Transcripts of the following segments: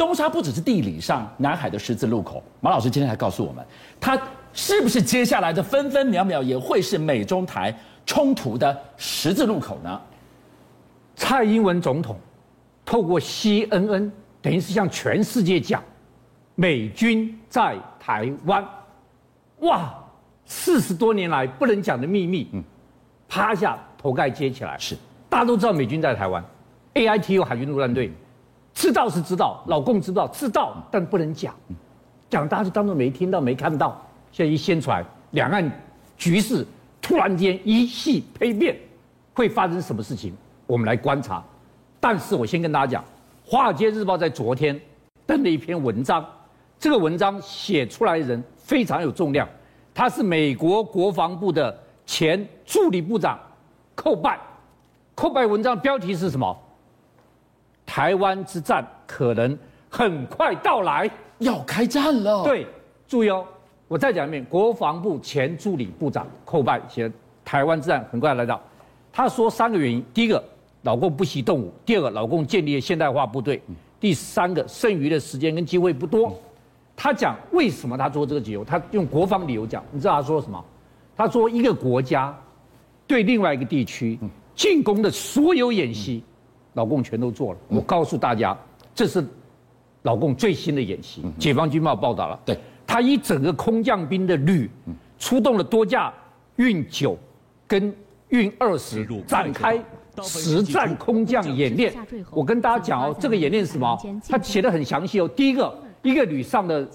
东沙不只是地理上南海的十字路口，马老师今天还告诉我们，它是不是接下来的分分秒秒也会是美中台冲突的十字路口呢？蔡英文总统透过 CNN，等于是向全世界讲，美军在台湾，哇，四十多年来不能讲的秘密，嗯，趴下头盖接起来，是，大家都知道美军在台湾，AITU 海军陆战队，知道是知道，老共知道知道，但不能讲，讲大家就当作没听到没看到，现在一宣传，两岸局势突然间一系丕变，会发生什么事情？我们来观察，但是我先跟大家讲，《华尔街日报》在昨天登了一篇文章，这个文章写出来的人非常有重量，他是美国国防部的前助理部长寇拜，寇拜文章标题是什么？台湾之战可能很快到来，要开战了。对，注意哦，我再讲一遍，国防部前助理部长寇拜写台湾之战很快来到，他说三个原因，第一个。老共不惜动武，第二个，老共建立了现代化部队，第三个，剩余的时间跟机会不多。他讲为什么他做这个理由，他用国防理由讲，你知道他说什么？他说一个国家对另外一个地区进攻的所有演习，老共全都做了。我告诉大家，这是老共最新的演习。解放军报报道了，对，他以整个空降兵的旅出动了多架运九跟运二十展开。实战空降演练，我跟大家讲哦，这个演练是什么？他写的很详细哦。第一个，一个旅上的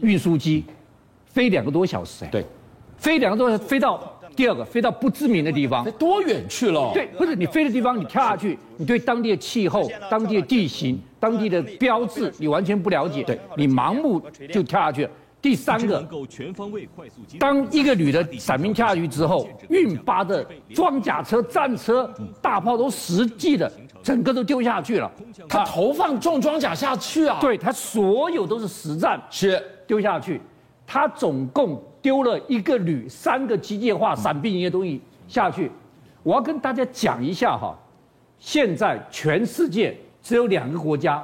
运输机飞两个多小时，哎，对，飞两个多小时飞到第二个，飞到不知名的地方，多远去了？对，不是你飞的地方，你跳下去，你对当地的气候、当地的地形、当地的标志，你完全不了解，对，你盲目就跳下去了。第三个，当一个女的伞兵跳下去之后，运八的装甲车、战车、大炮都实际的，整个都丢下去了。他投放重装甲下去啊？对，他所有都是实战，是丢下去。他总共丢了一个旅三个机械化伞兵营的东西下去。我要跟大家讲一下哈，现在全世界只有两个国家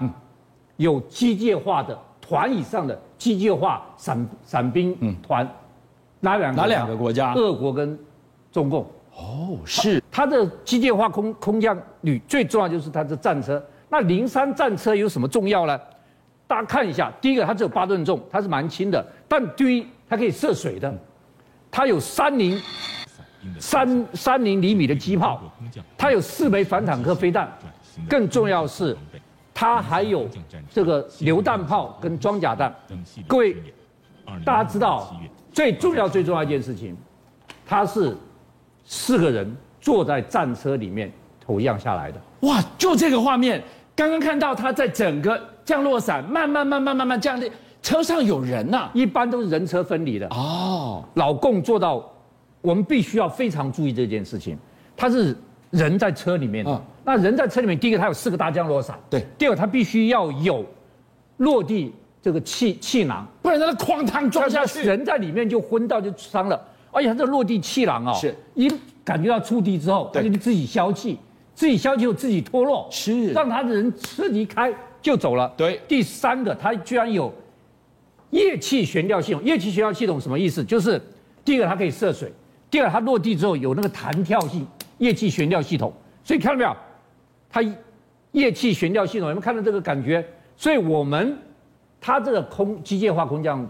有机械化的团以上的。机械化伞伞兵团，哪两个？哪两个国家？俄国跟中共。哦，是。它的机械化空空降旅最重要就是它的战车。那零三战车有什么重要呢？大家看一下，第一个它只有八吨重，它是蛮轻的，但第一它可以涉水的，它有三零三三零厘米的机炮，它有四枚反坦克飞弹，更重要是。它还有这个榴弹炮跟装甲弹，各位，大家知道最重要最重要一件事情，它是四个人坐在战车里面投样下来的。哇，就这个画面，刚刚看到他在整个降落伞慢慢慢慢慢慢降的车上有人呐、啊，一般都是人车分离的。哦，老共做到，我们必须要非常注意这件事情，他是。人在车里面，嗯，那人在车里面，第一个他有四个大降落伞，对，第二个它必须要有落地这个气气囊，不然他哐当撞下去，人在里面就昏到就伤了。而且他这个落地气囊哦，是。一感觉到触地之后，他就自己消气，自己消气后自己脱落，是让他的人车离开就走了。对，第三个它居然有液气悬吊系统，液气悬吊系统什么意思？就是第一个它可以涉水，第二个它落地之后有那个弹跳性。液气悬吊系统，所以看到没有？它液气悬吊系统有没有看到这个感觉？所以我们它这个空机械化空降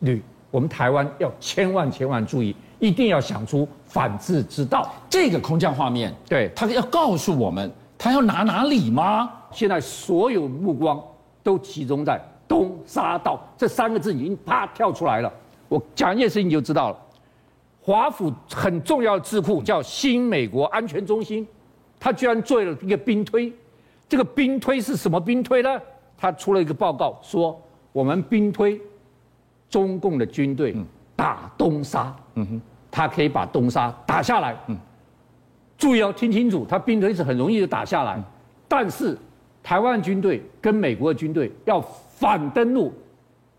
旅，我们台湾要千万千万注意，一定要想出反制之道。这个空降画面，对，他要告诉我们，他要拿哪里吗？现在所有目光都集中在东沙岛这三个字，已经啪跳出来了。我讲一件事情你就知道了。华府很重要的智库叫新美国安全中心，他居然做了一个兵推，这个兵推是什么兵推呢？他出了一个报告说，我们兵推中共的军队打东沙，嗯哼，他可以把东沙打下来。嗯，注意要听清楚，他兵推是很容易就打下来，但是台湾军队跟美国的军队要反登陆，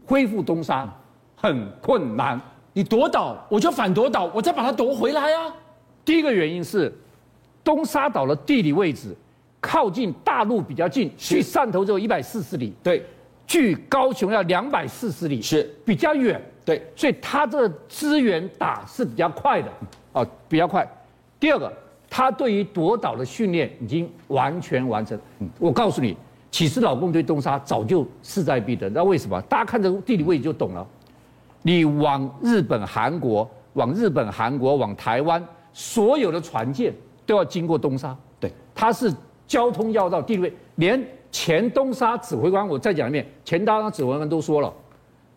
恢复东沙很困难。你夺岛，我就反夺岛，我再把它夺回来啊！第一个原因是，东沙岛的地理位置靠近大陆比较近，去汕头只有一百四十里，对，距高雄要两百四十里，是。比较远，对，所以他这个资源打是比较快的，哦，比较快。第二个，他对于夺岛的训练已经完全完成。我告诉你，其实老共对东沙早就势在必得，那为什么？大家看这个地理位置就懂了。你往日本、韩国，往日本、韩国，往台湾，所有的船舰都要经过东沙，对，它是。交通要道，地位，连前东沙指挥官，我再讲一遍，前东沙指挥官都说了，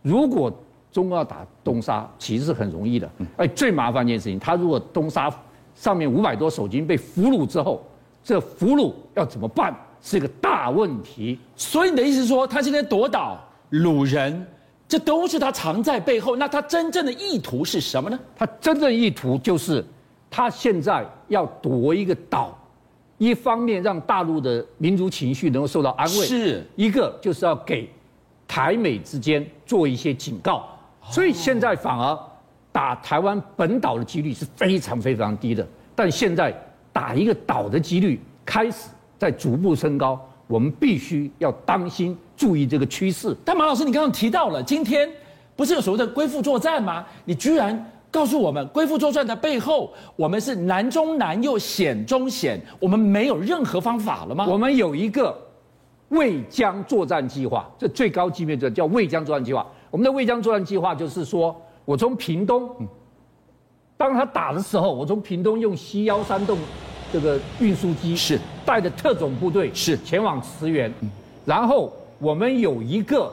如果中国要打东沙，其实是很容易的。哎，最麻烦一件事情，他如果东沙上面五百多守军被俘虏之后，这俘虏要怎么办，是一个大问题。所以你的意思是说，他今天夺岛、掳人，这都是他藏在背后。那他真正的意图是什么呢？他真正意图就是，他现在要夺一个岛。一方面让大陆的民族情绪能够受到安慰，是一个就是要给台美之间做一些警告，所以现在反而打台湾本岛的几率是非常非常低的，但现在打一个岛的几率开始在逐步升高，我们必须要当心注意这个趋势。但马老师，你刚刚提到了今天不是有所谓的归复作战吗？你居然。告诉我们，归复作战的背后，我们是难中难又险中险，我们没有任何方法了吗？我们有一个渭江作战计划，这最高级别的叫渭江作战计划。我们的卫江作战计划就是说，我从屏东，当他打的时候，我从屏东用 C 幺三栋这个运输机是带着特种部队是前往驰援，然后我们有一个。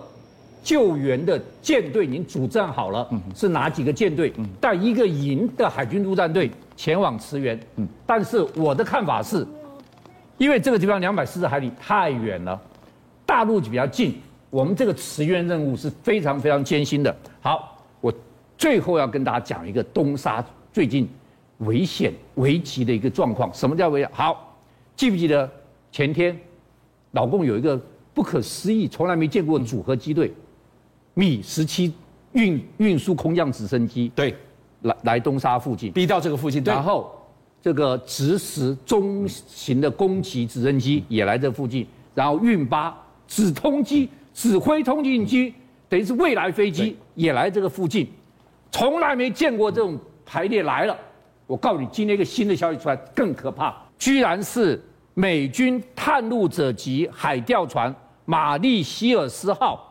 救援的舰队已经组战好了，是哪几个舰队？带一个营的海军陆战队前往驰援。但是我的看法是，因为这个地方两百四十海里太远了，大陆就比较近，我们这个驰援任务是非常非常艰辛的。好，我最后要跟大家讲一个东沙最近危险危急的一个状况。什么叫危险？好，记不记得前天老共有一个不可思议、从来没见过的组合机队？米十七运运输空降直升机对，来来东沙附近，逼到这个附近，对，然后这个直十中型的攻击直升机也来这附近，然后运八直通机指挥通讯机，等于是未来飞机也来这个附近，从来没见过这种排列来了。我告诉你，今天一个新的消息出来更可怕，居然是美军探路者级海钓船玛丽希尔斯号。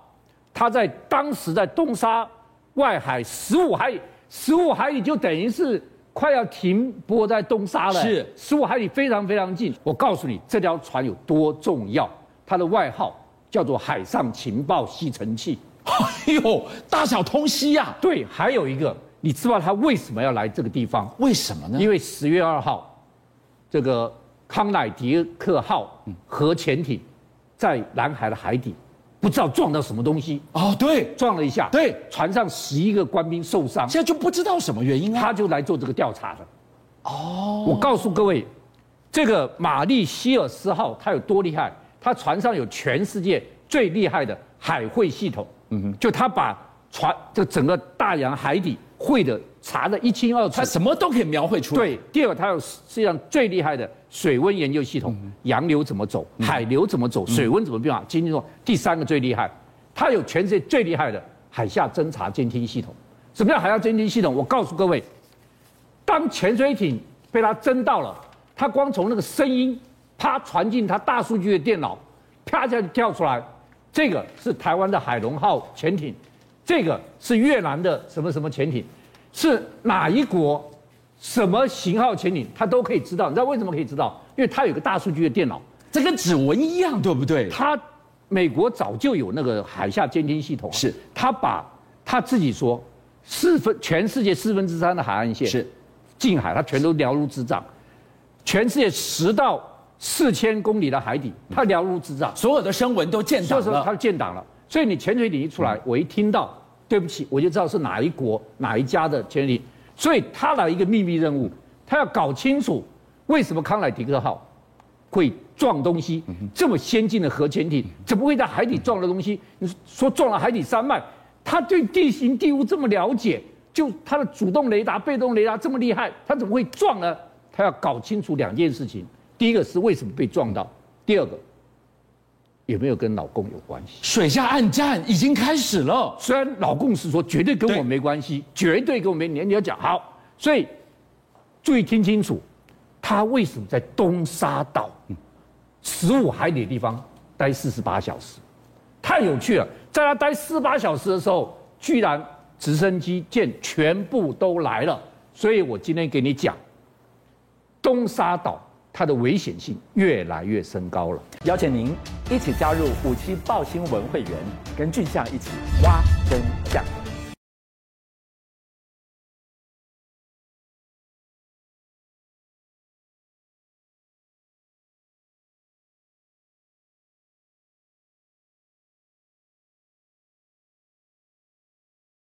它在当时在东沙外海十五海里，十五海里就等于是快要停泊在东沙了。是十五海里非常非常近。我告诉你，这条船有多重要，它的外号叫做海上情报吸尘器。哎呦，大小通吸呀！对，还有一个，你知道他为什么要来这个地方？为什么呢？因为十月二号，这个康乃狄克号核潜艇在南海的海底。不知道撞到什么东西哦，对，撞了一下，对，船上十一个官兵受伤，现在就不知道什么原因啊，他就来做这个调查的。哦，我告诉各位，这个玛丽希尔斯号它有多厉害？它船上有全世界最厉害的海会系统，嗯哼，就他把船这整个大洋海底会的查的一清二楚，他什么都可以描绘出来。对，第二个它有世界上最厉害的。水温研究系统，洋流怎么走，海流怎么走，水温怎么变化？今天说第三个最厉害，他有全世界最厉害的海下侦察监听系统。什么叫海下监听系统？我告诉各位，当潜水艇被他侦到了，他光从那个声音啪传进他大数据的电脑，啪一下就跳出来，这个是台湾的海龙号潜艇，这个是越南的什么什么潜艇，是哪一国？什么型号潜艇，他都可以知道。你知道为什么可以知道？因为他有个大数据的电脑，这跟指纹一样，对不对？他美国早就有那个海下监听系统，是他把他自己说四分全世界四分之三的海岸线是近海，他全都了如指掌。全世界十到四千公里的海底，他了如指掌，所有的声纹都建档了，他建档了。所以你潜水艇一出来，我一听到，对不起，我就知道是哪一国哪一家的潜水艇。所以他来一个秘密任务，他要搞清楚为什么康乃狄克号会撞东西，这么先进的核潜艇怎么会在海底撞了东西？你说撞了海底山脉，他对地形地物这么了解，就他的主动雷达、被动雷达这么厉害，他怎么会撞呢？他要搞清楚两件事情：第一个是为什么被撞到；第二个，有没有跟老公有关系？水下暗战已经开始了。虽然老公是说绝对跟我没关系，绝对跟我没，你要讲好，所以注意听清楚，他为什么在东沙岛十五海里的地方待四十八小时？太有趣了，在他待四十八小时的时候，居然直升机舰全部都来了。所以我今天给你讲，东沙岛它的危险性越来越升高了。邀请您一起加入五七报新闻会员，跟俊相一起挖真相。